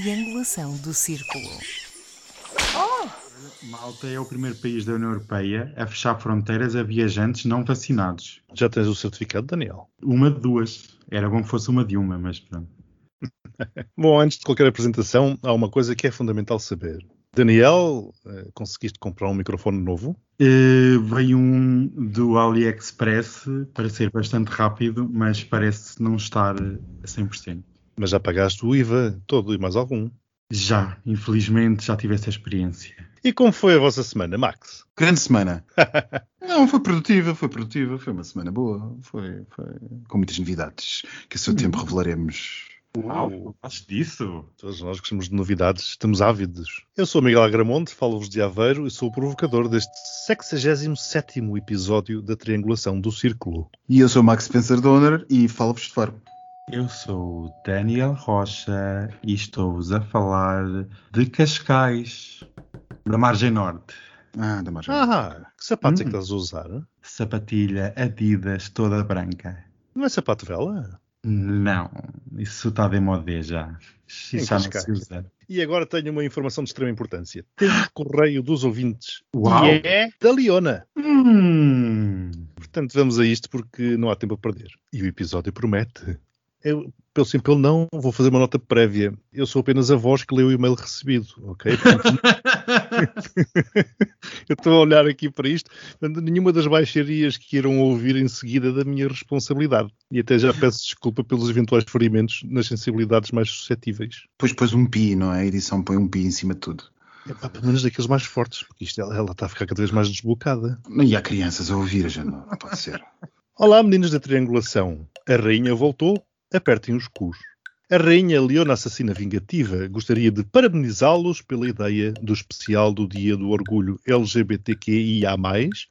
triangulação do círculo. Malta é o primeiro país da União Europeia a fechar fronteiras a viajantes não vacinados. Já tens o certificado, Daniel? Uma de duas. Era bom que fosse uma de uma, mas pronto. Bom, antes de qualquer apresentação, há uma coisa que é fundamental saber. Daniel, eh, conseguiste comprar um microfone novo? Eh, veio um do AliExpress para ser bastante rápido, mas parece não estar a 100%. Mas já pagaste o IVA todo e mais algum. Já, infelizmente, já tive essa experiência. E como foi a vossa semana, Max? Grande semana. Não, foi produtiva, foi produtiva, foi uma semana boa, foi, foi com muitas novidades que a seu tempo revelaremos. Uau, fazes disso? Todos nós gostamos de novidades, estamos ávidos. Eu sou Miguel Agramonte, falo-vos de Aveiro e sou o provocador deste 67º episódio da Triangulação do Círculo. E eu sou Max Spencer Donner e falo-vos de Faro. Eu sou o Daniel Rocha e estou-vos a falar de Cascais, da margem norte. Ah, da margem. Ah, que sapatos é que Hum. estás a usar? Sapatilha Adidas toda branca. Não é sapato vela? Não, isso está de modé já. Em Isso já não se Cascais. usa. E agora tenho uma informação de extrema importância. Temos correio dos ouvintes. Uau. E é da Leona. Hum, Portanto, vamos a isto porque não há tempo a perder. E o episódio promete. Eu, pelo sim, pelo não, vou fazer uma nota prévia. Eu sou apenas a voz que leu o e-mail recebido, ok? Portanto, eu estou a olhar aqui para isto. Portanto, nenhuma das baixarias que irão ouvir em seguida é da minha responsabilidade. E até já peço desculpa pelos eventuais ferimentos nas sensibilidades mais suscetíveis. Depois pôs um pi, não é? A edição põe um pi em cima de tudo. Epá, pelo menos daqueles mais fortes, porque isto, ela, ela está a ficar cada vez mais desbocada. E há crianças a ouvir, já não, não pode ser. Olá, meninos da triangulação. A rainha voltou, apertem os cus. A rainha Leona Assassina Vingativa gostaria de parabenizá-los pela ideia do especial do Dia do Orgulho LGBTQIA+,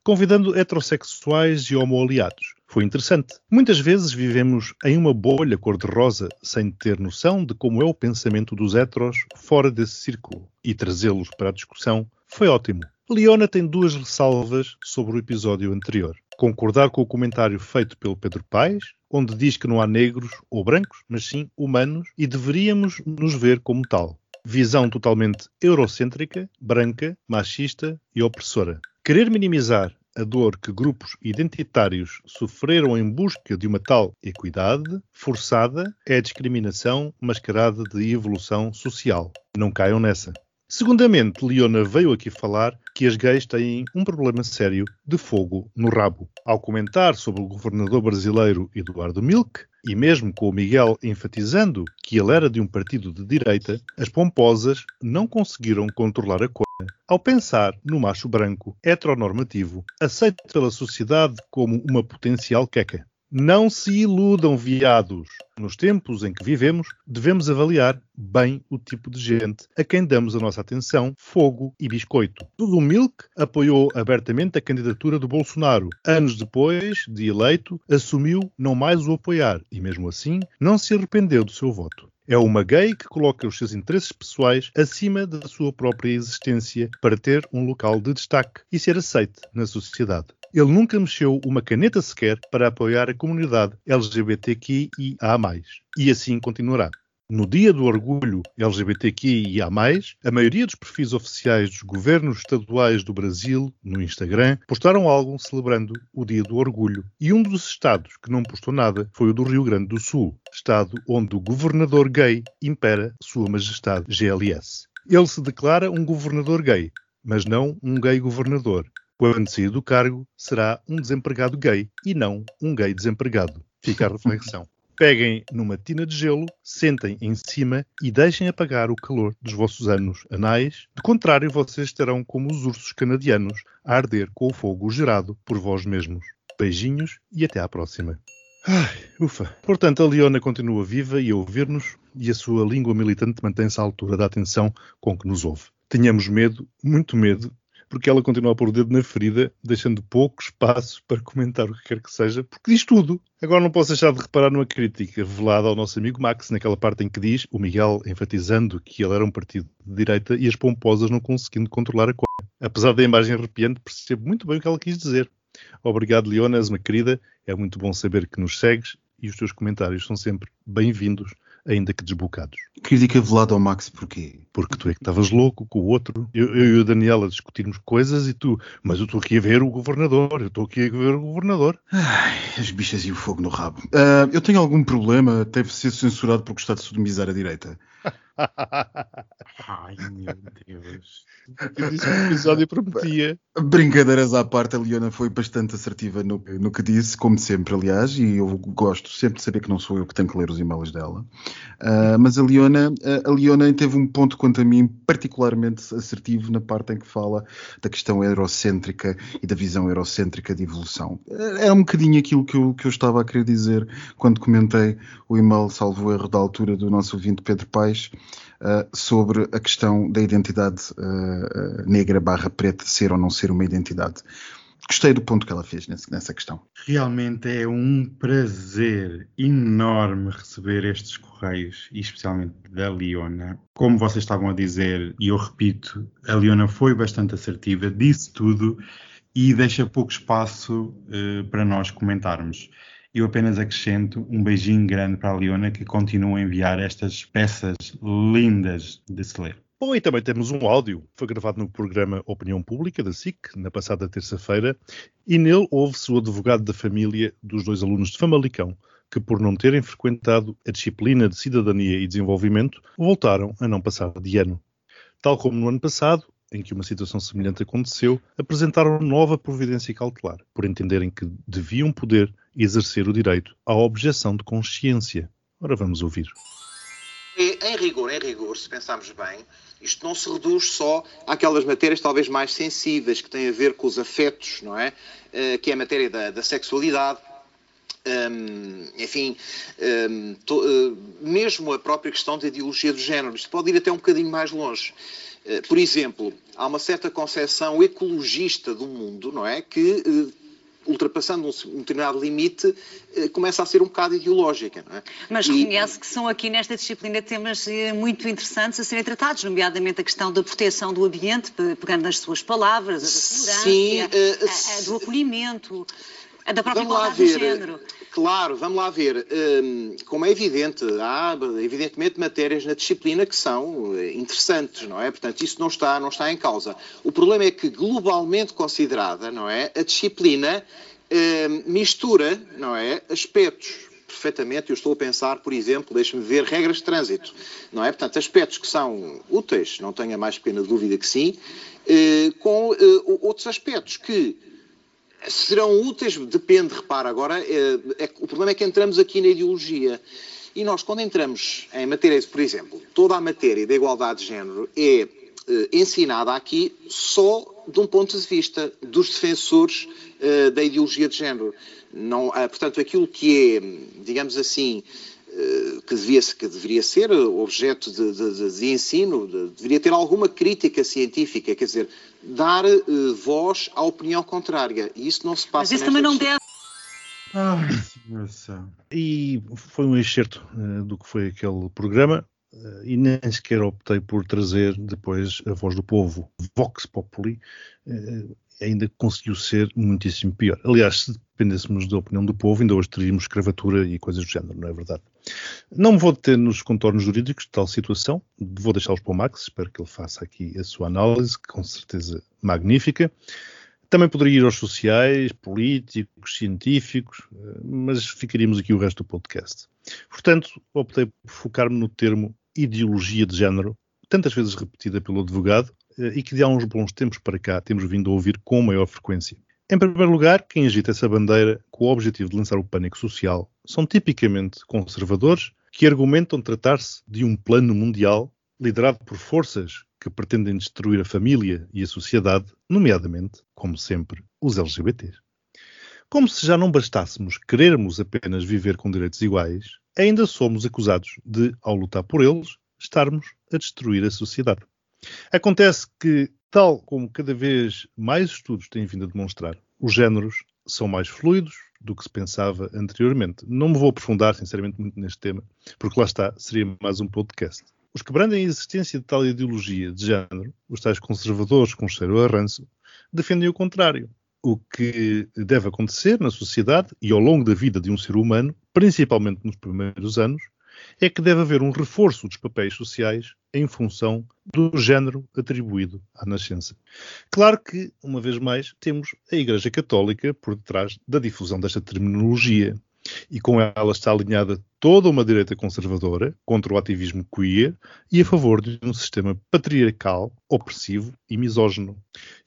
convidando heterossexuais e homoaliados. Foi interessante. Muitas vezes vivemos em uma bolha cor-de-rosa sem ter noção de como é o pensamento dos heteros fora desse círculo. E trazê-los para a discussão foi ótimo. Leona tem duas ressalvas sobre o episódio anterior. Concordar com o comentário feito pelo Pedro Paes, onde diz que não há negros ou brancos, mas sim humanos, e deveríamos nos ver como tal. Visão totalmente eurocêntrica, branca, machista e opressora. Querer minimizar a dor que grupos identitários sofreram em busca de uma tal equidade forçada é discriminação mascarada de evolução social. Não caiam nessa. Segundamente, Leona veio aqui falar que as gays têm um problema sério de fogo no rabo. Ao comentar sobre o governador brasileiro Eduardo Milk, e mesmo com o Miguel enfatizando que ele era de um partido de direita, as pomposas não conseguiram controlar a coisa ao pensar no macho branco heteronormativo, aceito pela sociedade como uma potencial queca. Não se iludam, viados. Nos tempos em que vivemos, devemos avaliar bem o tipo de gente a quem damos a nossa atenção, fogo e biscoito. Tudo Milk apoiou abertamente a candidatura do Bolsonaro. Anos depois de eleito, assumiu não mais o apoiar e, mesmo assim, não se arrependeu do seu voto. É uma gay que coloca os seus interesses pessoais acima da sua própria existência para ter um local de destaque e ser aceite na sociedade. Ele nunca mexeu uma caneta sequer para apoiar a comunidade LGBTQIA+. E assim continuará. No Dia do Orgulho LGBTQIA+, a maioria dos perfis oficiais dos governos estaduais do Brasil, no Instagram, postaram algo celebrando o Dia do Orgulho. E um dos estados que não postou nada foi o do Rio Grande do Sul, estado onde o governador gay impera Sua Majestade GLS. Ele se declara um governador gay, mas não um gay governador. Quando sair do cargo, será um desempregado gay e não um gay desempregado. Fica a reflexão. Peguem numa tina de gelo, sentem em cima e deixem apagar o calor dos vossos anos anais. De contrário, vocês estarão como os ursos canadianos a arder com o fogo gerado por vós mesmos. Beijinhos e até à próxima. Ai, ufa. Portanto, a Leona continua viva e a ouvir-nos e a sua língua militante mantém-se à altura da atenção com que nos ouve. Tenhamos medo, muito medo, porque ela continua a pôr o dedo na ferida, deixando pouco espaço para comentar o que quer que seja, porque diz tudo. Agora não posso deixar de reparar numa crítica revelada ao nosso amigo Max, naquela parte em que diz, o Miguel enfatizando que ele era um partido de direita e as pomposas não conseguindo controlar a coisa. Apesar da imagem arrepiante, percebo muito bem o que ela quis dizer. Obrigado, Leona, és uma querida. É muito bom saber que nos segues e os teus comentários são sempre bem-vindos ainda que desbocados. Crítica velada ao Max porquê? Porque tu é que estavas louco com o outro. Eu, eu e o Daniel a discutirmos coisas e tu, mas eu estou aqui a ver o governador, eu estou aqui a ver o governador. Ai, as bichas e o fogo no rabo. Uh, eu tenho algum problema, deve ser censurado por gostar de sodomizar a direita. Ai, meu Deus. Eu disse que o episódio prometia. Brincadeiras à parte, a Leona foi bastante assertiva no, no, que disse, como sempre, aliás, e eu gosto sempre de saber que não sou eu que tenho que ler os e-mails dela. Uh, mas a Leona, a Leona teve um ponto, quanto a mim, particularmente assertivo na parte em que fala da questão eurocêntrica e da visão eurocêntrica de evolução. Era um bocadinho aquilo que eu, que eu estava a querer dizer quando comentei o e-mail, salvo erro, da altura do nosso ouvinte Pedro Paes, sobre a questão da identidade uh, negra barra preta ser ou não ser uma identidade. Gostei do ponto que ela fez nessa questão. Realmente é um prazer enorme receber estes correios, e especialmente da Leona. Como vocês estavam a dizer, e eu repito, a Leona foi bastante assertiva, disse tudo e deixa pouco espaço uh, para nós comentarmos. Eu apenas acrescento um beijinho grande para a Leona que continua a enviar estas peças lindas de se ler. Bom, e também temos um áudio. Foi gravado no programa Opinião Pública da SIC, na passada terça-feira, e nele houve-se o advogado da família dos dois alunos de Famalicão, que, por não terem frequentado a disciplina de Cidadania e Desenvolvimento, voltaram a não passar de ano. Tal como no ano passado, em que uma situação semelhante aconteceu, apresentaram nova providência cautelar, por entenderem que deviam poder exercer o direito à objeção de consciência. Ora, vamos ouvir. Em rigor, em rigor, se pensarmos bem, isto não se reduz só àquelas matérias talvez mais sensíveis que têm a ver com os afetos, não é? Uh, que é a matéria da, da sexualidade, um, enfim, um, to, uh, mesmo a própria questão da ideologia do género. Isto pode ir até um bocadinho mais longe. Uh, por exemplo, há uma certa concepção ecologista do mundo, não é? Que ultrapassando um, determinado limite, eh, começa a ser um bocado ideológica. É? Mas reconhece e... que são aqui nesta disciplina temas eh, muito interessantes a serem tratados, nomeadamente a questão da proteção do ambiente, pegando nas suas palavras, a da segurança, Sim, uh, a, a, do acolhimento. A da própria igualdade de género. Claro, vamos lá ver. Um, como é evidente, há evidentemente matérias na disciplina que são eh, interessantes, não é? Portanto, isso não está, não está em causa. O problema é que, globalmente considerada, não é? A disciplina um, mistura, não é? Aspectos perfeitamente. Eu estou a pensar, por exemplo, deixe-me ver, regras de trânsito, não é? Portanto, aspectos que são úteis, não tenho a mais pequena dúvida que sim, uh, com uh, outros aspectos que serão úteis, depende, repara, agora, é, é, o problema é que entramos aqui na ideologia. E nós, quando entramos em matéria, por exemplo, toda a matéria da igualdade de género é eh, ensinada aqui só de um ponto de vista dos defensores eh, da ideologia de género. Não, portanto, aquilo que é, digamos assim, eh, que, devia, que deveria ser objeto de, de, de ensino, de, deveria ter alguma crítica científica, quer dizer, dar uh, voz à opinião contrária. E isso não se passa. Mas isso também não deve. Ai, e foi um excerto uh, do que foi aquele programa uh, e nem sequer optei por trazer depois a voz do povo, Vox Populi, ainda conseguiu ser muitíssimo pior. Aliás, se dependêssemos da opinião do povo, ainda hoje teríamos escravatura e coisas do género, não é verdade? Não me vou deter nos contornos jurídicos de tal situação, vou deixá-los para o Max, espero que ele faça aqui a sua análise, com certeza magnífica. Também poderia ir aos sociais, políticos, científicos, mas ficaríamos aqui o resto do podcast. Portanto, optei por focar-me no termo ideologia de género, tantas vezes repetida pelo advogado, e que de há uns bons tempos para cá temos vindo a ouvir com maior frequência. Em primeiro lugar, quem agita essa bandeira com o objetivo de lançar o pânico social são tipicamente conservadores que argumentam tratar-se de um plano mundial liderado por forças que pretendem destruir a família e a sociedade, nomeadamente, como sempre, os LGBTs. Como se já não bastássemos querermos apenas viver com direitos iguais, ainda somos acusados de, ao lutar por eles, estarmos a destruir a sociedade. Acontece que, tal como cada vez mais estudos têm vindo a demonstrar, os géneros são mais fluidos do que se pensava anteriormente. Não me vou aprofundar, sinceramente, muito neste tema, porque lá está, seria mais um podcast. Os que brandem a existência de tal ideologia de género, os tais conservadores com cheiro a ranço, defendem o contrário. O que deve acontecer na sociedade e ao longo da vida de um ser humano, principalmente nos primeiros anos, é que deve haver um reforço dos papéis sociais em função do género atribuído à nascença. Claro que, uma vez mais, temos a Igreja Católica por detrás da difusão desta terminologia. E com ela está alinhada toda uma direita conservadora contra o ativismo queer e a favor de um sistema patriarcal, opressivo e misógino.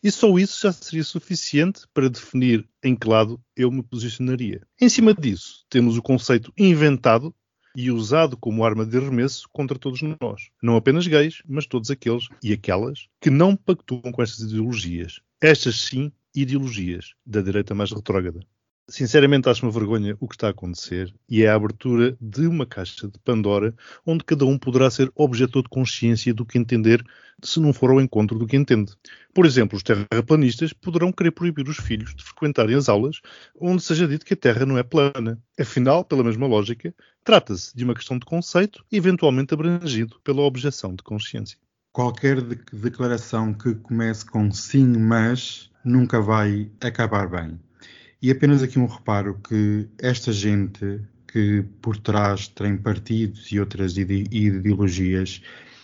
E só isso já seria suficiente para definir em que lado eu me posicionaria. Em cima disso, temos o conceito inventado e usado como arma de arremesso contra todos nós. Não apenas gays, mas todos aqueles e aquelas que não pactuam com estas ideologias. Estas sim, ideologias da direita mais retrógrada. Sinceramente, acho uma vergonha o que está a acontecer e é a abertura de uma caixa de Pandora onde cada um poderá ser objetor de consciência do que entender se não for ao encontro do que entende. Por exemplo, os terraplanistas poderão querer proibir os filhos de frequentarem as aulas onde seja dito que a Terra não é plana. Afinal, pela mesma lógica, trata-se de uma questão de conceito eventualmente abrangido pela objeção de consciência. Qualquer de declaração que comece com sim, mas nunca vai acabar bem. E apenas aqui um reparo que esta gente que por trás tem partidos e outras ideologias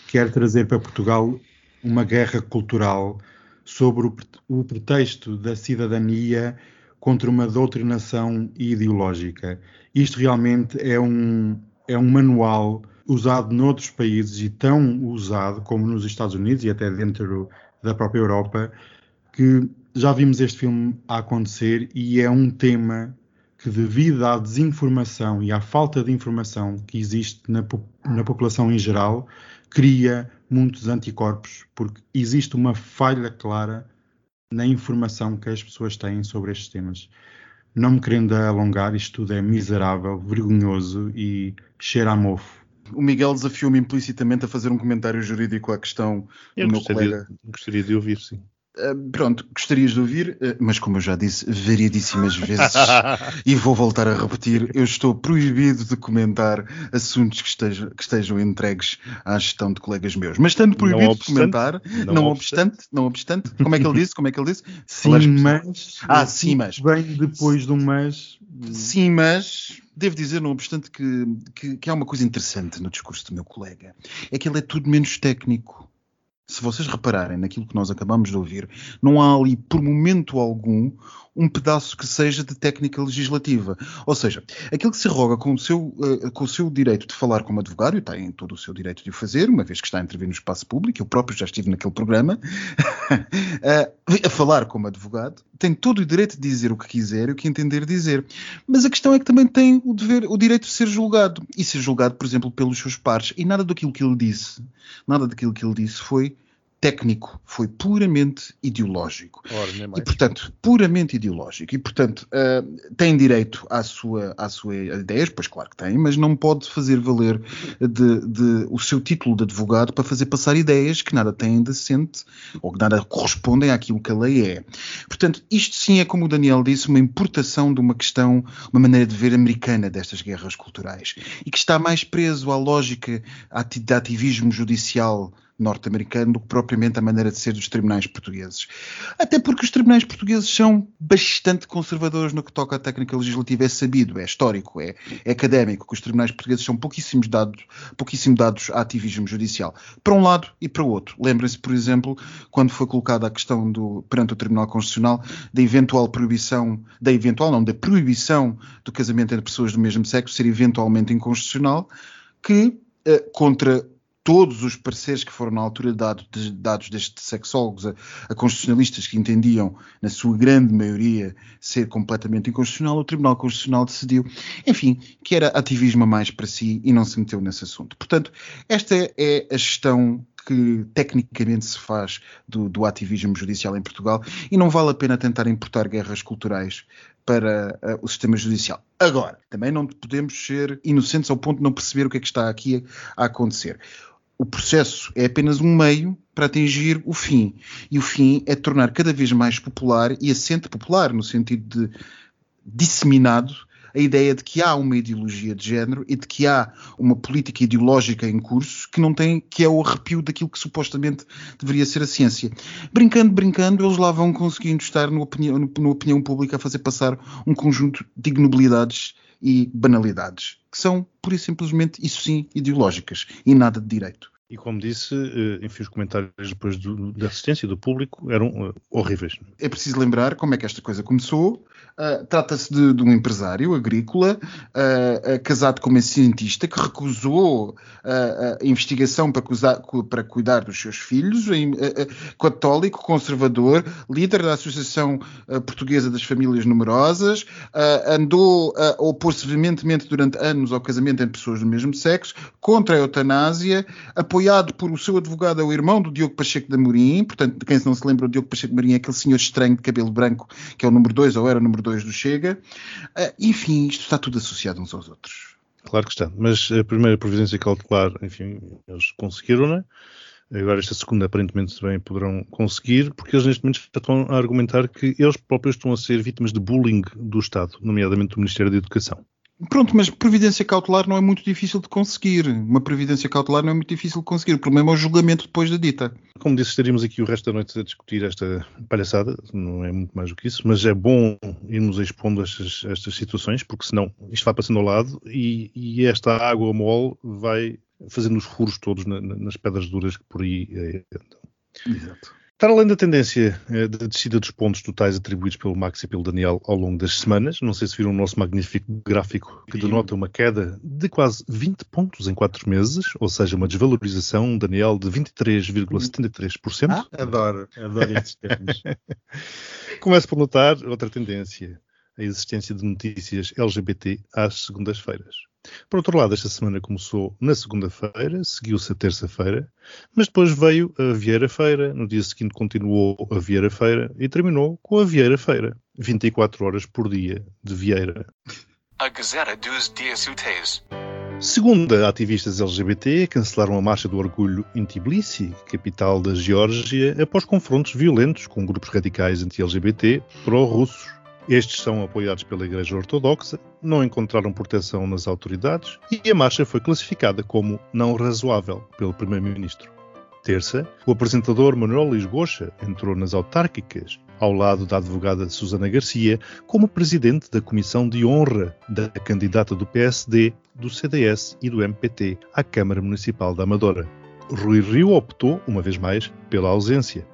quer trazer para Portugal uma guerra cultural sobre o pretexto da cidadania contra uma doutrinação ideológica. Isto realmente é um, é um manual usado noutros países e tão usado como nos Estados Unidos e até dentro da própria Europa, que já vimos este filme a acontecer e é um tema que, devido à desinformação e à falta de informação que existe na, na população em geral, cria muitos anticorpos, porque existe uma falha clara na informação que as pessoas têm sobre estes temas. Não me querendo alongar, isto tudo é miserável, vergonhoso e cheira a mofo. O Miguel desafiou-me implicitamente a fazer um comentário jurídico à questão Eu do meu colega. Gostaria de ouvir, sim. Uh, pronto, gostarias de ouvir, uh, mas como eu já disse variedíssimas vezes e vou voltar a repetir, eu estou proibido de comentar assuntos que estejam, que estejam entregues à gestão de colegas meus. Mas estando proibido obstante, de comentar, não, não obstante, obstante, não obstante, como é que ele disse? Como é que ele disse? Sim, mas. Ah, sim, mas. Bem depois de um mas. Sim, mas. Devo dizer, não obstante, que, que, que há uma coisa interessante no discurso do meu colega. É que ele é tudo menos técnico se vocês repararem naquilo que nós acabamos de ouvir, não há ali, por momento algum, um pedaço que seja de técnica legislativa. Ou seja, aquilo que se roga com o seu, uh, com o seu direito de falar como advogado, e tem todo o seu direito de o fazer, uma vez que está a intervir no espaço público, eu próprio já estive naquele programa, uh, a falar como advogado, tem todo o direito de dizer o que quiser e o que entender dizer. Mas a questão é que também tem o, dever, o direito de ser julgado. E ser julgado, por exemplo, pelos seus pares. E nada daquilo que ele disse, nada daquilo que ele disse foi técnico, foi puramente ideológico. Ora, e, portanto, puramente ideológico. E, portanto, uh, tem direito à sua, à sua ideias, pois claro que tem, mas não pode fazer valer de, de, o seu título de advogado para fazer passar ideias que nada têm decente ou que nada correspondem àquilo que a lei é. Portanto, isto sim é, como o Daniel disse, uma importação de uma questão, uma maneira de ver americana destas guerras culturais e que está mais preso à lógica de ativismo judicial norte-americano do que propriamente a maneira de ser dos tribunais portugueses. Até porque os tribunais portugueses são bastante conservadores no que toca à técnica legislativa, é sabido, é histórico, é, é académico, que os tribunais portugueses são pouquíssimos dados, pouquíssimo dados a ativismo judicial, para um lado e para o outro. Lembrem-se, por exemplo, quando foi colocada a questão do, perante o Tribunal Constitucional da eventual proibição, da eventual não, da proibição do casamento entre pessoas do mesmo sexo ser eventualmente inconstitucional, que eh, contra todos os pareceres que foram na altura dado, de, dados destes sexólogos a, a, constitucionalistas que entendiam, na sua grande maioria, ser completamente inconstitucional, o Tribunal Constitucional decidiu, enfim, que era ativismo a mais para si e não se meteu nesse assunto. Portanto, esta é a gestão que tecnicamente se faz do, do, ativismo judicial em Portugal e não vale a pena tentar importar guerras culturais para uh, o sistema judicial. Agora, também não podemos ser inocentes ao ponto de não perceber o que é que está aqui a acontecer o processo é apenas um meio para atingir o fim. E o fim é tornar cada vez mais popular e assente popular, no sentido de disseminado, a ideia de que há uma ideologia de género e de que há uma política ideológica em curso que não tem, que é o arrepio daquilo que supostamente deveria ser a ciência. Brincando, brincando, eles lá vão conseguindo estar no opinião, no, opinião pública a fazer passar um conjunto de ignobilidades e banalidades, que são, pura e simplesmente, isso sim, ideológicas e nada de direito. E como disse, eh, enfim, os comentários depois do, da assistência do público eram uh, horríveis. É preciso lembrar como é que esta coisa começou. Uh, Trata-se de, de, um empresário agrícola uh, casado com uma cientista que recusou a investigação para, para, cuidar dos seus filhos, católico, conservador, líder da Associação Portuguesa das Famílias Numerosas, andou a opor-se veementemente durante anos ao casamento entre pessoas do mesmo sexo, contra a eutanásia, apoiado por o seu advogado, é o irmão do Diogo Pacheco de Amorim, portanto, quem não se lembra, o Diogo Pacheco de Amorim é aquele senhor estranho de cabelo branco, que é o número 2, ou era o número 2 do Chega. Uh, enfim, isto está tudo associado uns aos outros. Claro que está, mas a primeira providência cautelar, enfim, eles conseguiram, né? Agora, esta segunda, aparentemente, também poderão conseguir, porque eles, neste momento, estão a argumentar que eles próprios estão a ser vítimas de bullying do Estado, nomeadamente do Ministério da Educação. Pronto, mas previdência cautelar não é muito difícil de conseguir. Uma previdência cautelar não é muito difícil de conseguir. O problema é o julgamento depois da dita. Como disse, estaríamos aqui o resto da noite a discutir esta palhaçada. Não é muito mais do que isso, mas é bom irmos expondo estas, estas situações, porque senão isto vai passando ao lado e, e esta água mole vai fazendo os furos todos na, nas pedras duras que por aí andam. Exato. Para além da tendência eh, da descida dos pontos totais atribuídos pelo Max e pelo Daniel ao longo das semanas, não sei se viram o nosso magnífico gráfico que denota uma queda de quase 20 pontos em 4 meses, ou seja, uma desvalorização, Daniel, de 23,73%. Ah, adoro, adoro estes termos. Começo por notar outra tendência, a existência de notícias LGBT às segundas-feiras. Por outro lado, esta semana começou na segunda-feira, seguiu-se a terça-feira, mas depois veio a Vieira-feira, no dia seguinte continuou a Vieira-feira e terminou com a Vieira-feira. 24 horas por dia de Vieira. A Gazeta dos Dias Úteis. Segunda, ativistas LGBT cancelaram a Marcha do Orgulho em Tbilisi, capital da Geórgia, após confrontos violentos com grupos radicais anti-LGBT pró-russos. Estes são apoiados pela Igreja Ortodoxa, não encontraram proteção nas autoridades e a marcha foi classificada como não razoável pelo Primeiro-Ministro. Terça, o apresentador Manuel Lisbocha entrou nas autárquicas ao lado da advogada Susana Garcia como presidente da Comissão de Honra da candidata do PSD, do CDS e do MPT à Câmara Municipal da Amadora. Rui Rio optou, uma vez mais, pela ausência.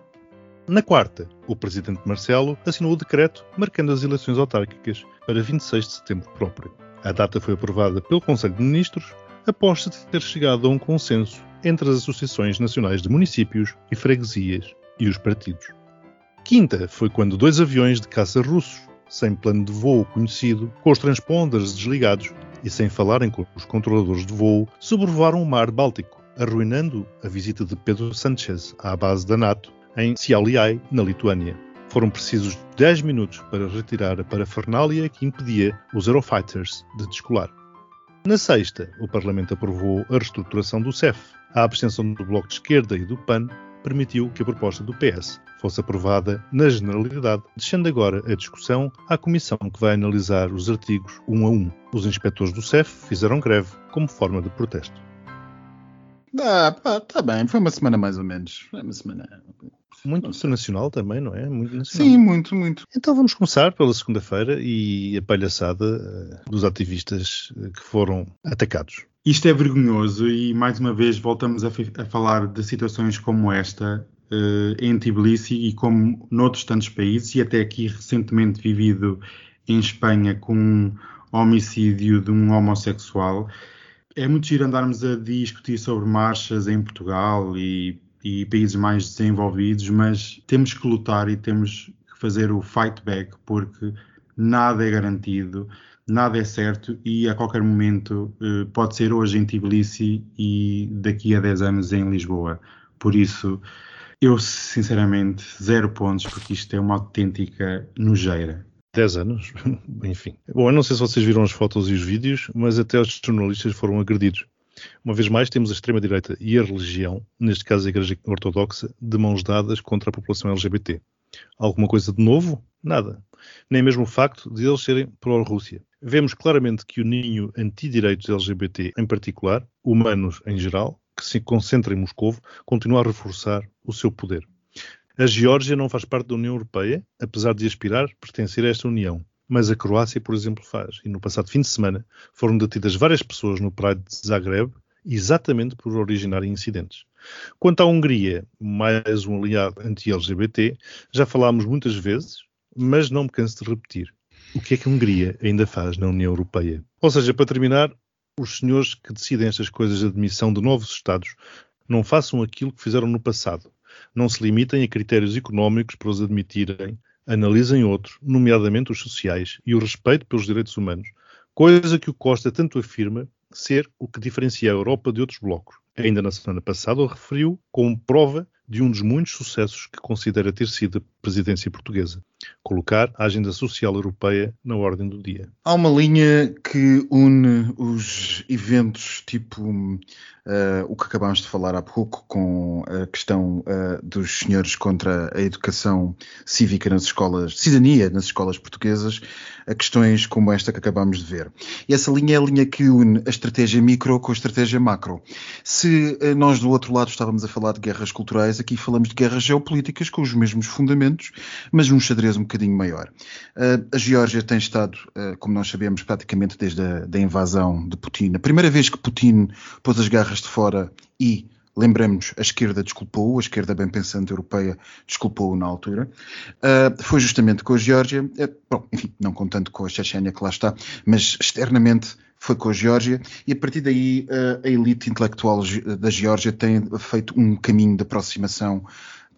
Na quarta, o presidente Marcelo assinou o decreto marcando as eleições autárquicas para 26 de setembro próprio. A data foi aprovada pelo Conselho de Ministros após se ter chegado a um consenso entre as associações nacionais de municípios e freguesias e os partidos. Quinta foi quando dois aviões de caça russos, sem plano de voo conhecido, com os transponders desligados e sem falarem com os controladores de voo, sobrevoaram o mar Báltico, arruinando a visita de Pedro Sánchez à base da NATO em Šiauliai, na Lituânia. Foram precisos 10 minutos para retirar a parafernália que impedia os Eurofighters de descolar. Na sexta, o Parlamento aprovou a reestruturação do CEF. A abstenção do Bloco de Esquerda e do PAN permitiu que a proposta do PS fosse aprovada na generalidade, deixando agora a discussão à comissão que vai analisar os artigos um a um. Os inspectores do CEF fizeram greve como forma de protesto. Ah, pá, tá bem, foi uma semana mais ou menos. Foi uma semana muito internacional também, não é? Muito nacional. Sim, muito, muito. Então vamos começar pela segunda-feira e a palhaçada eh, dos ativistas eh, que foram atacados. Isto é vergonhoso e mais uma vez voltamos a, a falar de situações como esta uh, em Tbilisi e como noutros tantos países e até aqui recentemente vivido em Espanha com um homicídio de um homossexual. É muito giro andarmos a discutir sobre marchas em Portugal e e países mais desenvolvidos, mas temos que lutar e temos que fazer o fight back porque nada é garantido, nada é certo e a qualquer momento eh, pode ser hoje em Tbilisi e daqui a 10 anos em Lisboa. Por isso, eu sinceramente, zero pontos, porque isto é uma autêntica nojeira. 10 anos, enfim. Bom, eu não sei se vocês viram as fotos e os vídeos, mas até os jornalistas foram agredidos. Uma vez mais, temos a extrema-direita e a religião, neste caso a Igreja Ortodoxa, de mãos dadas contra a população LGBT. Alguma coisa de novo? Nada. Nem mesmo o facto de eles serem pró-Rússia. Vemos claramente que o ninho anti-direitos LGBT, em particular, humanos em geral, que se concentra em Moscou, continua a reforçar o seu poder. A Geórgia não faz parte da União Europeia, apesar de aspirar pertencer a esta União. Mas a Croácia, por exemplo, faz. E no passado fim de semana foram detidas várias pessoas no Pride de Zagreb, exatamente por originarem incidentes. Quanto à Hungria, mais um aliado anti-LGBT, já falámos muitas vezes, mas não me canso de repetir. O que é que a Hungria ainda faz na União Europeia? Ou seja, para terminar, os senhores que decidem estas coisas de admissão de novos Estados não façam aquilo que fizeram no passado. Não se limitem a critérios económicos para os admitirem, analisem outros, nomeadamente os sociais e o respeito pelos direitos humanos, coisa que o Costa tanto afirma ser o que diferencia a Europa de outros blocos. Ainda na semana passada o referiu como prova de um dos muitos sucessos que considera ter sido a presidência portuguesa, colocar a agenda social europeia na ordem do dia. Há uma linha que une os eventos tipo uh, o que acabámos de falar há pouco com a questão uh, dos senhores contra a educação cívica nas escolas, cidadania nas escolas portuguesas, a questões como esta que acabámos de ver. E essa linha é a linha que une a estratégia micro com a estratégia macro. Se uh, nós do outro lado estávamos a falar de guerras culturais, aqui falamos de guerras geopolíticas com os mesmos fundamentos, mas num xadrez um bocadinho maior. Uh, a Geórgia tem estado, uh, como nós sabemos, praticamente desde a da invasão de Putin. A primeira vez que Putin pôs as garras de fora e Lembremos, a esquerda desculpou, a esquerda bem pensante europeia desculpou na altura. Uh, foi justamente com a Geórgia, uh, bom, enfim, não contando com a Chechênia que lá está, mas externamente foi com a Geórgia e a partir daí uh, a elite intelectual da Geórgia tem feito um caminho de aproximação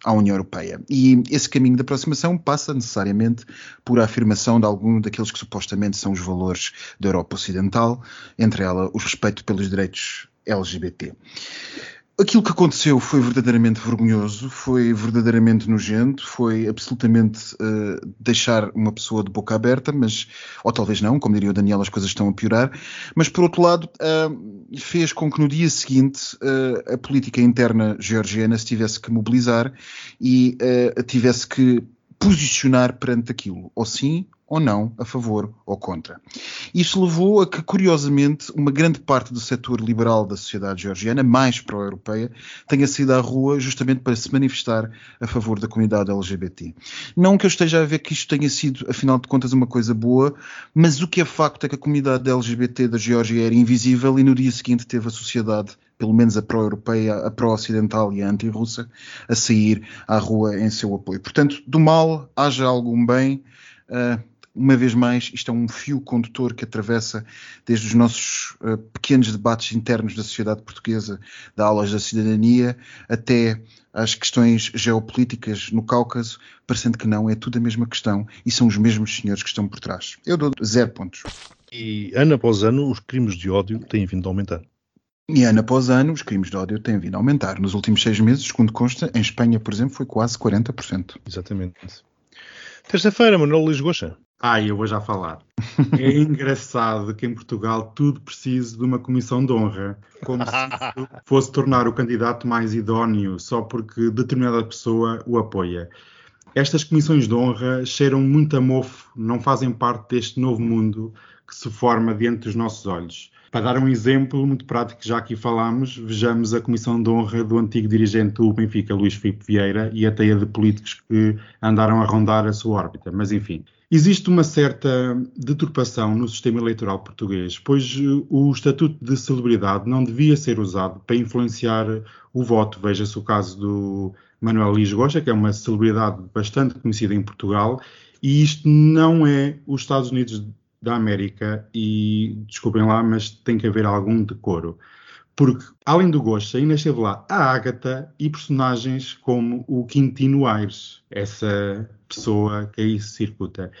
à União Europeia. E esse caminho de aproximação passa necessariamente por a afirmação de algum daqueles que supostamente são os valores da Europa Ocidental, entre ela o respeito pelos direitos LGBT. Aquilo que aconteceu foi verdadeiramente vergonhoso, foi verdadeiramente nojento, foi absolutamente uh, deixar uma pessoa de boca aberta, mas, ou talvez não, como diria o Daniel, as coisas estão a piorar, mas por outro lado, uh, fez com que no dia seguinte uh, a política interna georgiana se tivesse que mobilizar e tivesse que posicionar perante aquilo, ou sim ou não a favor ou contra. Isso levou a que, curiosamente, uma grande parte do setor liberal da sociedade georgiana, mais pró-europeia, tenha saído à rua justamente para se manifestar a favor da comunidade LGBT. Não que eu esteja a ver que isto tenha sido, afinal de contas, uma coisa boa, mas o que é facto é que a comunidade LGBT da Geórgia era invisível e no dia seguinte teve a sociedade pelo menos a pró-europeia, a pró-ocidental e a anti-russa, a sair à rua em seu apoio. Portanto, do mal haja algum bem. Uh, uma vez mais, isto é um fio condutor que atravessa desde os nossos uh, pequenos debates internos da sociedade portuguesa, da aulas da cidadania, até às questões geopolíticas no Cáucaso, parecendo que não, é tudo a mesma questão e são os mesmos senhores que estão por trás. Eu dou zero pontos. E ano após ano, os crimes de ódio têm vindo a aumentar. E ano após ano, os crimes de ódio têm vindo a aumentar. Nos últimos seis meses, segundo consta, em Espanha, por exemplo, foi quase 40%. Exatamente. Terça-feira, Manuel Luís Goxa. Ah, eu vou já falar. É engraçado que em Portugal tudo precise de uma comissão de honra, como se fosse tornar o candidato mais idóneo só porque determinada pessoa o apoia. Estas comissões de honra cheiram muito a mofo, não fazem parte deste novo mundo que se forma diante dos nossos olhos. Para dar um exemplo muito prático, já aqui falámos, vejamos a comissão de honra do antigo dirigente do Benfica, Luís Filipe Vieira, e a teia de políticos que andaram a rondar a sua órbita. Mas enfim, Existe uma certa deturpação no sistema eleitoral português, pois eh, o estatuto de celebridade não devia ser usado para influenciar o voto. Veja-se o caso do Manuel Luís Gosta, que é uma celebridade bastante conhecida em Portugal, e isto não é os Estados Unidos da América, e desculpem lá, mas tem que haver algum decoro. Porque, além do Gosha, ainda esteve lá a Ágata e personagens como o Quintino Aires, essa pessoa que aí se circuita.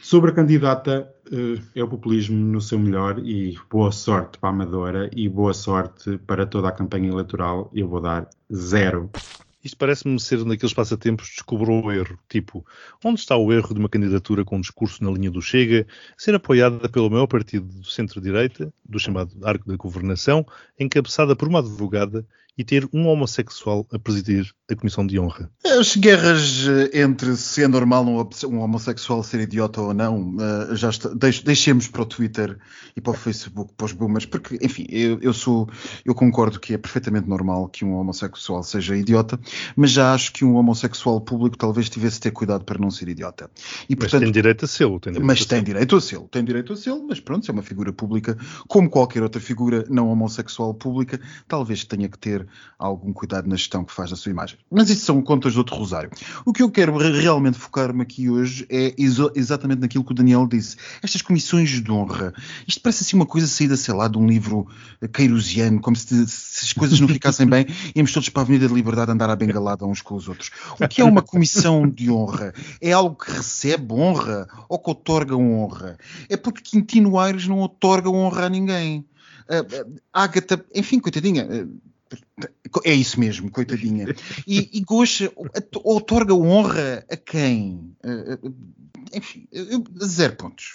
Sobre a candidata, eh, é o populismo no seu melhor e boa sorte para a Amadora e boa sorte para toda a campanha eleitoral. Eu vou dar zero. Isto parece-me ser um daqueles passatempos que descobriu o erro. Tipo, onde está o erro de uma candidatura com um discurso na linha do Chega, ser apoiada pelo maior partido do centro-direita, do chamado Arco da Governação, encabeçada por uma advogada e ter um homossexual a presidir a Comissão de Honra? As guerras eh, entre se é normal um, homossexual ser idiota ou não, eh, já está, deixemos para o Twitter e para o Facebook, para os boomers, porque, enfim, eu, eu, sou, eu concordo que é perfeitamente normal que um homossexual seja idiota, mas já acho que um homossexual público talvez tivesse de ter cuidado para não ser idiota. E, portanto, mas tem direito a ser. Mas tem direito a ser, tem direito a ser, mas pronto, se é uma figura pública, como qualquer outra figura não homossexual pública, talvez tenha que ter algum cuidado na gestão que faz da sua imagem. Mas isso são contas de outro rosário. O que eu quero realmente focar-me aqui hoje é exatamente naquilo que o Daniel disse. Estas comissões de honra. Isto parece assim uma coisa saída, sei lá, de um livro queirosiano, como se, se as coisas não ficassem bem, íamos todos para a Avenida da Liberdade andar à bengalada uns com os outros. O que é uma comissão de honra? É algo que recebe honra ou que otorga honra? É porque Quintino Aires não otorga honra a ninguém. Uh, enfim, coitadinha, uh, é isso mesmo, coitadinha. E, e otorga honra a quem? Uh, enfim, zero pontos.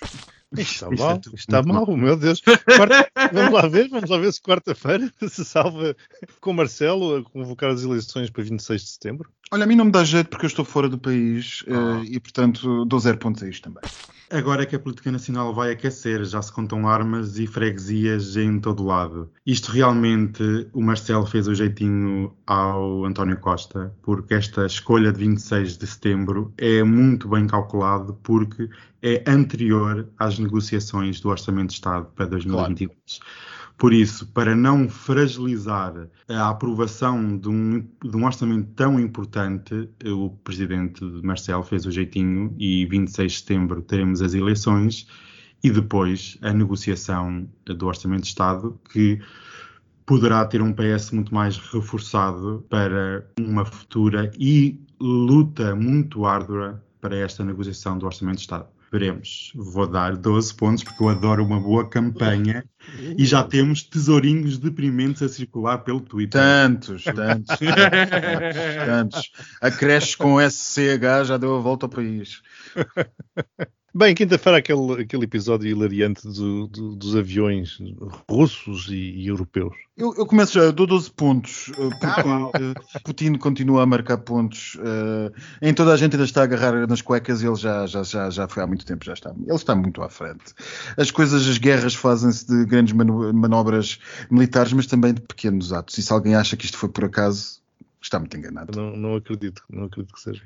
Está mal, está mal, meu Deus. Quarta, vamos lá ver, vamos lá ver se quarta-feira se salva com Marcelo a convocar as eleições para 26 de setembro. Olha, a mim não me dá jeito porque eu estou fora do país ah. uh, e, portanto, dou zero pontos a isto também. Agora é que a política nacional vai aquecer, já se contam armas e freguesias em todo lado. Isto realmente, o Marcelo fez o jeitinho ao António Costa, porque esta escolha de 26 de setembro é muito bem calculado, porque é anterior às negociações do Orçamento de Estado para 2022. Claro. Por isso, para não fragilizar a aprovação de um, de um orçamento tão importante, o presidente Marcelo fez o jeitinho e 26 de setembro teremos as eleições e depois a negociação do Orçamento de Estado, que poderá ter um PS muito mais reforçado para uma futura e luta muito árdua para esta negociação do Orçamento de Estado. Veremos. Vou dar 12 pontos porque eu adoro uma boa campanha e já temos tesourinhos deprimentes a circular pelo Twitter. Tantos, tantos. tantos. Acresce com SCH já deu a volta ao país. Bem, quinta-feira aquele, aquele episódio hilariante do, do, dos aviões russos e, e europeus. Eu, eu, começo já, eu dou 12 pontos, eh, porque uh, Putin continua a marcar pontos. Uh, em toda a gente ainda está a agarrar nas cuecas e ele já, já, já, já foi há muito tempo, já está. Ele está muito à frente. As coisas, as guerras fazem-se de grandes manobras militares, mas também de pequenos atos. E se alguém acha que isto foi por acaso, está muito enganado. Não, não acredito, não acredito que seja.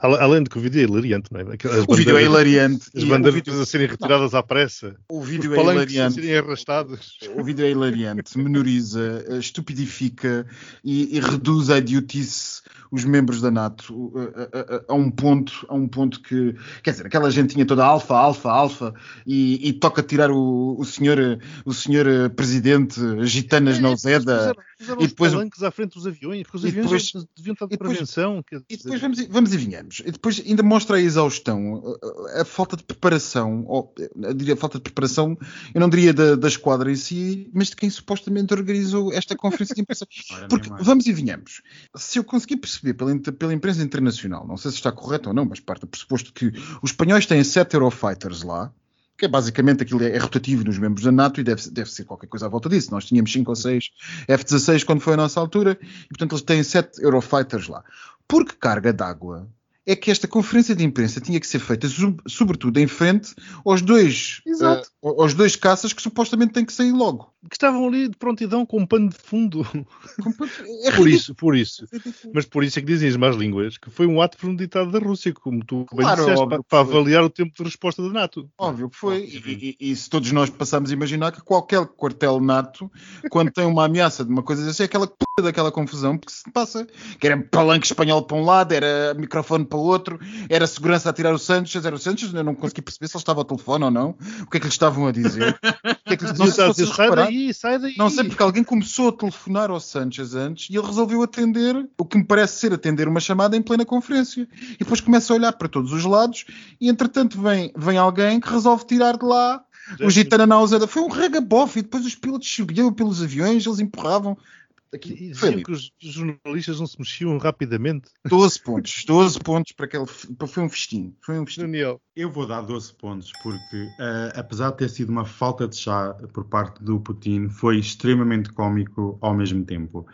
Além de que o vídeo é hilariante, não é? As o vídeo é hilariante. As bandeiras vídeo... a serem retiradas não. à pressa. O vídeo é hilariante. A serem arrastados. O vídeo é hilariante, menoriza, estupidifica e, e reduz a idiotice os membros da NATO a, a, a, um ponto, a um ponto que, quer dizer, aquela gente tinha toda alfa, alfa, alfa e, e toca tirar o, o senhor, o senhor eh, presidente gitanas na Uzeda e depois os à frente dos aviões, porque os aviões depois, deviam estar de prevenção. E depois vamos, vamos e vinhamos. E depois ainda mostra a exaustão, a, a falta de preparação, ou, eu diria a falta de preparação, eu não diria da, da esquadra em si, mas de quem supostamente organizou esta conferência de imprensa. Porque vamos e vinhamos. Se eu conseguir perceber pela, pela imprensa internacional, não sei se está correto ou não, mas parte do pressuposto que os espanhóis têm sete Eurofighters lá, que é basicamente aquilo é, é, rotativo nos membros da NATO e deve, deve ser qualquer coisa à volta disso. Nós tínhamos 5 ou 6 F-16 quando foi a nossa altura e, portanto, eles têm 7 Eurofighters lá. Por que carga d'água é que esta conferência de imprensa tinha que ser feita, sobretudo, em frente aos dois, uh, aos dois caças que supostamente têm que sair logo. Que estavam ali de prontidão com um pano de fundo. É por isso, por isso. É Mas por isso é que dizem as más línguas que foi um ato premeditado da Rússia, como tu claro, bem disseste, para, para avaliar o tempo de resposta da NATO. Óbvio que foi. E, e, e, se todos nós passamos a imaginar que qualquer quartel NATO, quando tem uma ameaça de uma coisa assim, é aquela p daquela confusão, porque se passa, que era palanque espanhol para um lado, era microfone para o outro, era segurança a tirar o Sanches, era o Sanches, eu não consegui perceber se ele estava ao telefone ou não, o que é que lhe estavam a dizer. O que é que lhe? Não, sai daí, sai daí. Não sei, porque alguém começou a telefonar ao Sanches antes e ele resolveu atender, o que me parece ser atender uma chamada em plena conferência. E depois começa a olhar para todos os lados e entretanto vem, vem alguém que resolve tirar de lá o Gitana na Foi um regabof e depois os pilotos subiam pelos aviões, eles empurravam Aqui, diziam que os jornalistas não se mexiam rapidamente. 12 pontos, 12 pontos para aquele. Foi um festim. Foi um festim. Daniel. Eu vou dar 12 pontos, porque uh, apesar de ter sido uma falta de chá por parte do Putin, foi extremamente cómico ao mesmo tempo.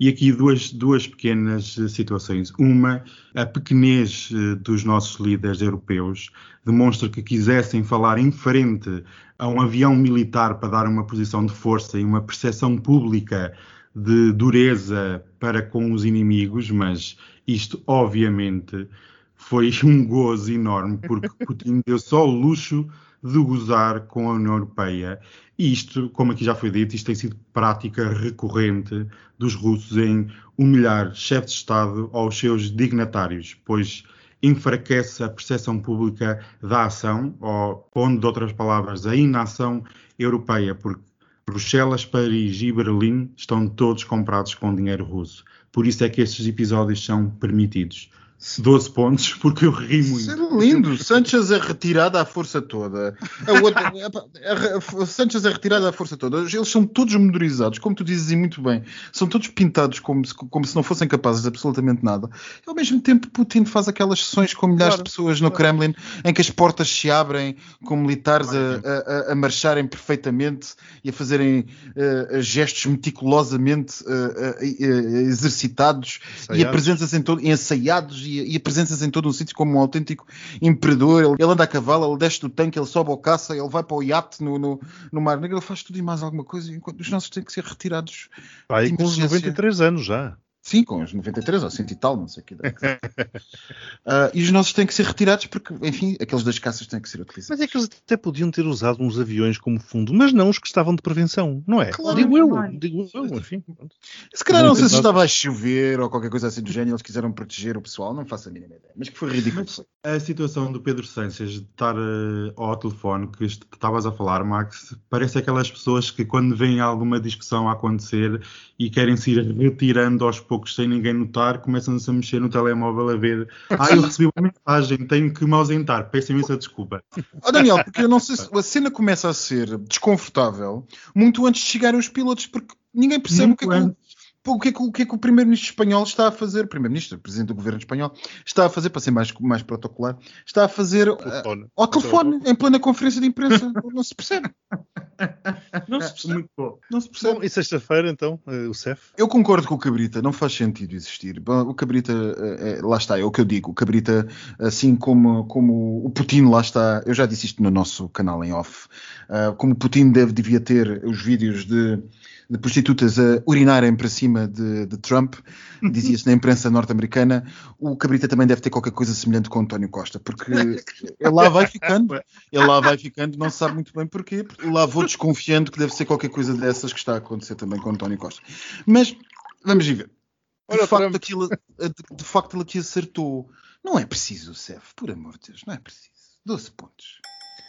E aqui duas, duas pequenas situações. Uma, a pequenez eh, dos nossos líderes europeus demonstra que quisessem falar em frente a um avião militar para dar uma posição de força e uma percepção pública de dureza para com os inimigos, mas isto obviamente foi um gozo enorme, porque Putin deu só o luxo de gozar com a União Europeia. E isto, como aqui já foi dito, isto tem sido prática recorrente dos russos em humilhar chefes de Estado aos seus dignatários, pois enfraquece a percepção pública da ação, ou, pondo de outras palavras, a inação europeia, porque Bruxelas, Paris e Berlim estão todos comprados com dinheiro russo. Por isso é que estes episódios são permitidos. 12 pontos, porque eu ri muito. Isso é lindo. Sanchez é retirado à força toda. A outra, a, a, Sanchez é retirado à força toda. Eles são todos moderizados, como tu dizes muito bem. São todos pintados como se, como se não fossem capazes de absolutamente nada. E ao mesmo tempo, Putin faz aquelas sessões com milhares claro, de pessoas no claro. Kremlin em que as portas se abrem com militares a, a marcharem perfeitamente e a fazerem uh, gestos meticulosamente uh, uh, exercitados ensaiados. e apresentas em todo, ensaiados e, e apresenta-se em todo um sítio como um autêntico imperador. Ele, ele, anda a cavalo, ele desce do tanque, ele sobe ao caça, ele vai para o iate no, no, no Mar Negro, ele faz tudo e mais alguma coisa, enquanto os nossos têm que ser retirados. Aí com os 93 anos já. Sim, com os 93 ou 100 e tal, não sei o que. uh, e os nossos têm que ser retirados porque, enfim, aqueles das caças têm que ser utilizados. Mas é que eles até podiam ter usado uns aviões como fundo, mas não os que estavam de prevenção, não é? Claro, digo eu, digo eu, enfim. Se calhar não sei se estava a chover ou qualquer coisa assim do género, eles quiseram proteger o pessoal, não faço a mínima ideia. Mas que foi ridículo. Mas a situação do Pedro Sanches de estar uh, ao telefone que estavas a falar, Max, parece aquelas pessoas que quando vem alguma discussão a acontecer e querem se ir retirando aos poucos sem ninguém notar, começam-se a mexer no telemóvel a ver. Ah, eu recebi uma mensagem, tenho que me ausentar, peço imensa desculpa. Oh, Daniel, porque eu não sei se a cena começa a ser desconfortável muito antes de chegarem os pilotos, porque ninguém percebe muito o que é que o que, é que, o que, é que o primeiro-ministro espanhol está a fazer, o primeiro-ministro, o presidente do governo espanhol, está a fazer, para ser mais, mais protocolar, está a fazer uh, ao telefone, em plena conferência de imprensa. não se percebe. Não se percebe. Muito bom. Não se percebe. Bom, e sexta-feira, então, uh, o CEF? Eu concordo com o Cabrita, não faz sentido existir. Bom, o Cabrita, uh, é, lá está, é o que eu digo. O Cabrita, assim como, como o Putin, lá está, eu já disse isto no nosso canal em off, uh, como o Putin deve, devia ter os vídeos de de prostitutas a urinarem para cima de, de Trump, dizia-se na imprensa norte-americana, o Cabrita também deve ter qualquer coisa semelhante com António Costa, porque ele lá vai ficando, ele lá vai ficando, não se sabe muito bem porquê, lá vou desconfiando que deve ser qualquer coisa dessas que está a acontecer também com António Costa. Mas vamos ver. De facto, aquilo, de, de facto, ele aqui acertou. Não é preciso, Cef, por amor de Deus, não é preciso. 12 pontos.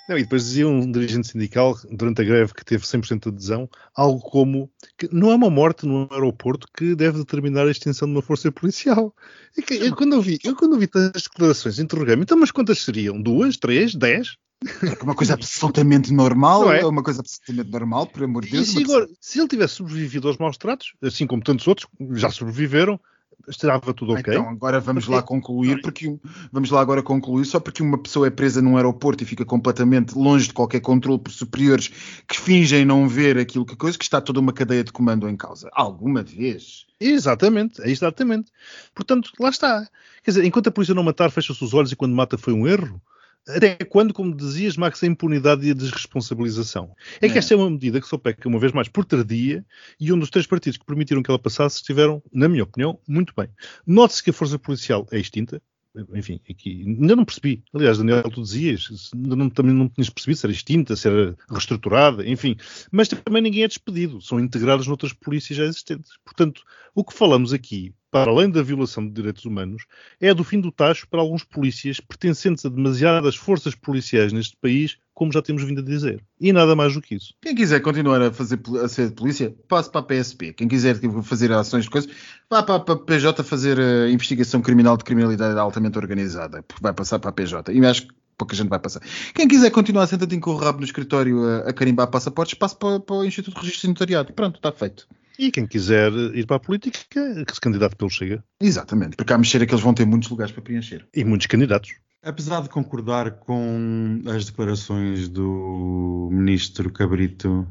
Não, e depois dizia um dirigente sindical durante a greve que teve 100% de adesão, algo como que não há uma morte no aeroporto que deve determinar a extinção de uma força policial. E que, eu, quando ouvi, eu quando ouvi as declarações, interroguei-me, então mas quantas seriam? Duas? Três? Dez? É uma coisa absolutamente normal, é? é? uma coisa absolutamente normal, por amor de Deus. E se, agora, se ele tivesse sobrevivido aos maus tratos, assim como tantos outros já sobreviveram, estava tudo ok. Então, agora vamos porque... lá concluir, porque vamos lá agora concluir, só porque uma pessoa é presa num aeroporto e fica completamente longe de qualquer controle por superiores que fingem não ver aquilo que coisa, que está toda uma cadeia de comando em causa. Alguma vez. Exatamente, é exatamente. Portanto, lá está. Quer dizer, enquanto a polícia não matar, fecha-se os olhos e quando mata foi um erro. Até quando, como dizias, Max, a impunidade e a desresponsabilização? É que é. esta é uma medida que só peca, uma vez mais, por tardia, e um dos três partidos que permitiram que ela passasse estiveram, na minha opinião, muito bem. Note-se que a força policial é extinta, enfim, aqui, ainda não percebi. Aliás, Daniel, tu dizias, não, também não tinhas percebido se era extinta, se era reestruturada, enfim. Mas também ninguém é despedido, são integrados noutras polícias já existentes. Portanto, o que falamos aqui para além da violação de direitos humanos, é do fim do tacho para alguns polícias pertencentes a demasiadas forças policiais neste país, como já temos vindo a dizer. E nada mais do que isso. Quem quiser continuar a, fazer, a ser polícia, passe para a PSP. Quem quiser fazer ações de coisas, vá para a PJ fazer a eh, investigação criminal de criminalidade altamente organizada, porque vai passar para a PJ. E acho que pouca gente vai passar. Quem quiser continuar sentadinho com o rabo no escritório a, a carimbar passaportes, passe para, para o Instituto de Registro Notariado. Pronto, está feito. E quem quiser ir para a política, que se candidate pelo Chega. Exatamente, porque à mexer é que eles vão ter muitos lugares para preencher. E muitos candidatos. Apesar de concordar com as declarações do ministro Cabrito,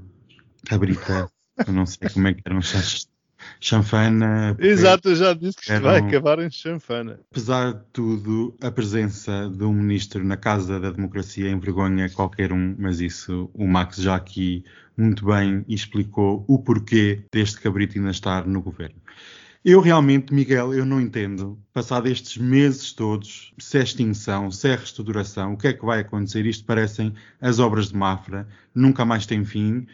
Cabrita, eu não sei como é que eram chanfana. Exato, eu já disse que isto vai acabar em chanfana. Apesar de tudo, a presença de um ministro na Casa da Democracia envergonha qualquer um, mas isso o Max já aqui muito bem explicou o porquê deste cabrito ainda estar no governo. Eu realmente, Miguel, eu não entendo, passado estes meses todos, se é extinção, se é restauração, o que é que vai acontecer? Isto parecem as obras de Mafra, nunca mais tem fim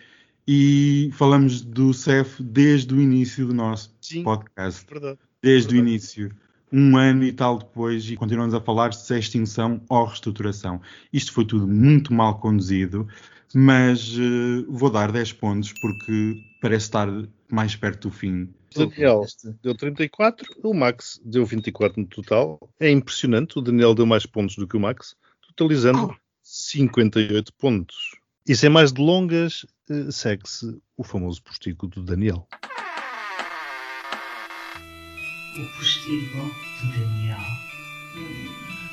e falamos do CEF desde o início do nosso Sim, podcast. Verdade. Desde verdade. o início. Um ano e tal depois, e continuamos a falar se é extinção ou reestruturação. Isto foi tudo muito mal conduzido, mas uh, vou dar 10 pontos porque parece estar mais perto do fim. O Daniel deu 34, o Max deu 24 no total. É impressionante, o Daniel deu mais pontos do que o Max, totalizando oh. 58 pontos. E sem mais delongas, eh, segue-se o famoso postigo do Daniel. O postigo do Daniel.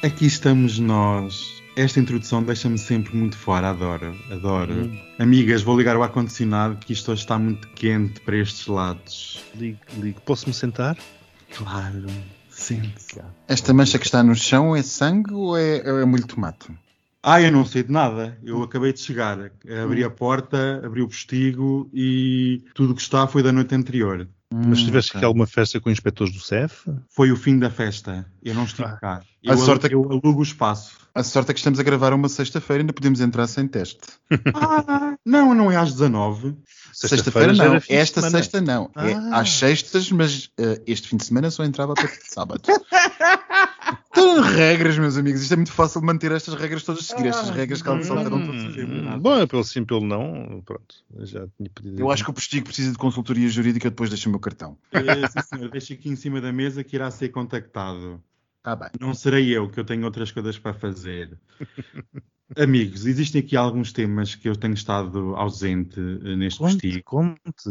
Aqui estamos nós. Esta introdução deixa-me sempre muito fora, adoro, adoro. Hum. Amigas, vou ligar o ar-condicionado que isto hoje está muito quente para estes lados. Ligue, ligue. Posso-me sentar? Claro, sente-se. Esta mancha que está no chão é sangue ou é, é molho de tomate? Ah, eu não sei de nada. Eu acabei de chegar. Abri a porta, abri o postigo e tudo o que está foi da noite anterior. Mas tiveste okay. aqui alguma festa com inspectores do CEF? Foi o fim da festa. Eu não estive ah. cá. Eu, a sorte é eu alugo o espaço. A sorte é que estamos a gravar uma sexta-feira e ainda podemos entrar sem teste. ah, não, não é às 19. Sexta-feira sexta não. Esta sexta não. É ah. É às sextas, mas uh, este fim de semana só entrava para sábado. Estão regras, meus amigos. Isto é muito fácil de manter estas regras todas, seguir estas ah, regras que elas alteram todos hum, Bom, é pelo sim, pelo não, pronto. Já tinha pedido. Eu acho que o Postigo precisa de consultoria jurídica, depois deixa o meu cartão. É, sim, senhor, deixa aqui em cima da mesa que irá ser contactado. Ah, bem. Não serei eu, que eu tenho outras coisas para fazer. Amigos, existem aqui alguns temas que eu tenho estado ausente eh, neste conte, postigo. Conte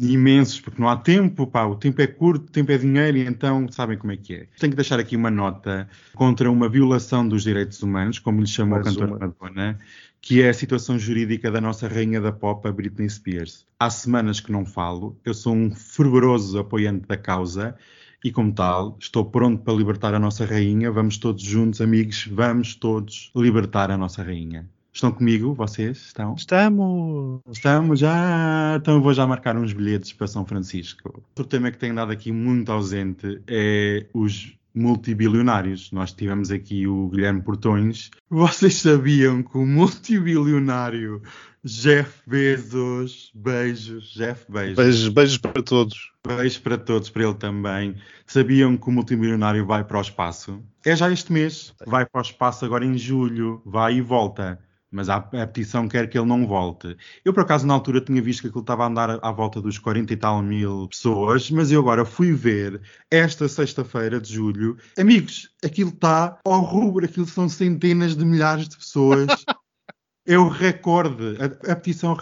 imensos, porque não há tempo, pá, o tempo é curto, o tempo é dinheiro, e então sabem como é que é. Tenho que deixar aqui uma nota contra uma violação dos direitos humanos, como lhe chamou Mais a cantora Madonna, que é a situação jurídica da nossa rainha da pop, a Britney Spears. Há semanas que não falo, eu sou um fervoroso apoiante da causa, e como tal, estou pronto para libertar a nossa rainha. Vamos todos juntos, amigos, vamos todos libertar a nossa rainha. Estão comigo, vocês? Estão? Estamos! Estamos já! Então eu vou já marcar uns bilhetes para São Francisco. Outro tema que tem dado aqui muito ausente é os multibilionários. Nós tivemos aqui o Guilherme Portões. Vocês sabiam que o multibilionário Jeff Bezos, beijos, Jeff Bezos. Beijos, beijos para todos. Beijos para todos, para ele também. Sabiam que o multimilionário vai para o espaço? É já este mês. Vai para o espaço agora em julho. Vai e volta mas a, a, petição quer que ele não volte. Eu, por acaso, na altura tinha visto que aquilo estava a andar à volta dos 40 e tal mil pessoas, mas eu agora fui ver esta sexta-feira de julho. Amigos, aquilo está ao rubro, aquilo são centenas de milhares de pessoas. é o recorde. A, a petição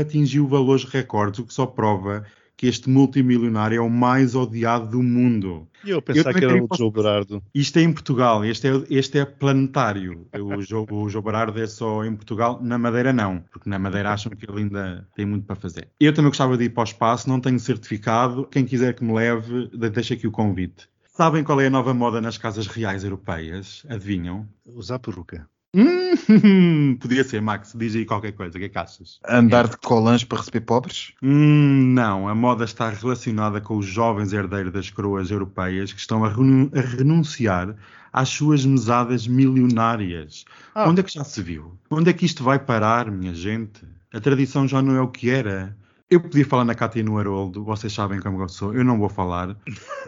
atingiu valores recordes, o que só prova que este multimilionário é o mais odiado do mundo. E eu pensava eu que era o João Berardo. Isto é em Portugal, este é, este é planetário. O João, o João Berardo é só em Portugal, na Madeira não, porque na Madeira acham que ele ainda tem muito para fazer. Eu também gostava de ir para o espaço, não tenho certificado. Quem quiser que me leve, deixa aqui o convite. Sabem qual é a nova moda nas casas reais europeias? Adivinham? Usar peruca. Hum, podia ser, Max. Diz aí qualquer coisa. O que é que achas? Andar de colãs para receber pobres? Hum, não. A moda está relacionada com os jovens herdeiros das coroas europeias que estão a, a renunciar às suas mesadas milionárias. Ah. Onde é que já se viu? Onde é que isto vai parar, minha gente? A tradição já não é o que era. Eu podia falar na Cátia e no Haroldo, vocês sabem como eu sou, eu não vou falar.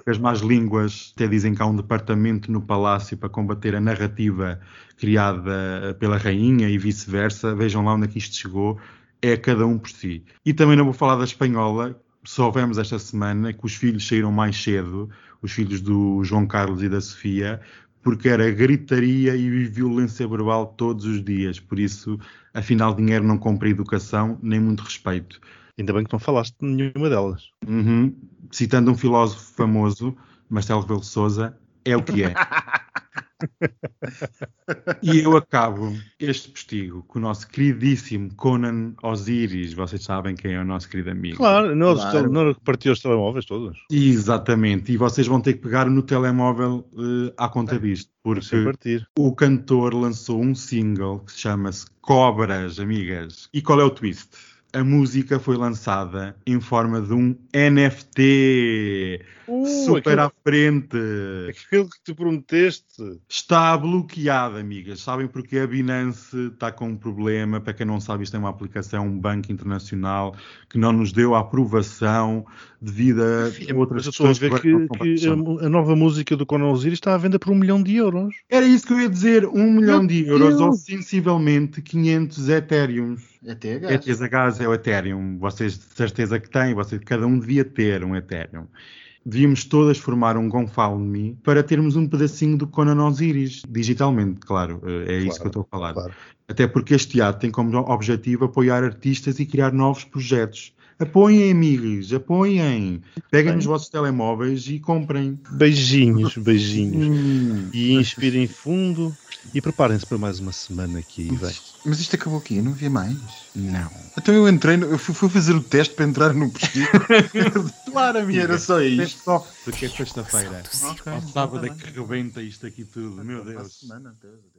As más línguas até dizem que há um departamento no palácio para combater a narrativa criada pela rainha e vice-versa. Vejam lá onde é que isto chegou. É cada um por si. E também não vou falar da espanhola. Soubemos esta semana que os filhos saíram mais cedo, os filhos do João Carlos e da Sofia, porque era gritaria e violência verbal todos os dias. Por isso, afinal, dinheiro não compra educação nem muito respeito. Ainda bem que não falaste de nenhuma delas. Uhum. Citando um filósofo famoso, Marcelo Rebelo de Souza, é o que é. e eu acabo este postigo com o nosso queridíssimo Conan Osiris. Vocês sabem quem é o nosso querido amigo. Claro, não, claro. não repartiu os telemóveis todos. Exatamente, e vocês vão ter que pegar no telemóvel uh, à conta disto, porque o cantor lançou um single que chama-se Cobras, amigas. E qual é o twist? A música foi lançada em forma de um NFT. Uh, super aquilo, à frente. Aquilo que tu prometeste. Está bloqueado, amigas. Sabem porque a Binance está com um problema. Para quem não sabe, isto é uma aplicação, um banco internacional que não nos deu a aprovação devido a Enfim, outras questões. Estou a ver que, que a, nova música do Conan Osiris está à venda por um milhão de euros. Era isso que eu ia dizer. Um milhão Meu de euros Deus. ou sensivelmente 500 Ethereums. ETH. ETH é o Ethereum. Vocês de certeza que têm. Vocês, cada um devia ter um Ethereum devíamos todas formar um GoFundMe para termos um pedacinho do Conan Osiris, digitalmente, claro. Eh, é claro, isso que eu estou a falar. Claro. Até porque este teatro tem como objetivo apoiar artistas e criar novos projetos. Apoiem, amigos, apoiem. Peguem nos vossos telemóveis e comprem. Beijinhos, beijinhos. Hum. E inspirem fundo e preparem-se para mais uma semana aqui. Mas, mas, isto acabou aqui, não havia mais? Não. Então eu entrei, eu fui, fui fazer o teste para entrar no pesquisa. claro, amigo. Era só isto. Só porque é sexta-feira. Okay. Ao sábado é que rebenta isto aqui tudo. Meu Deus. Semana, Deus.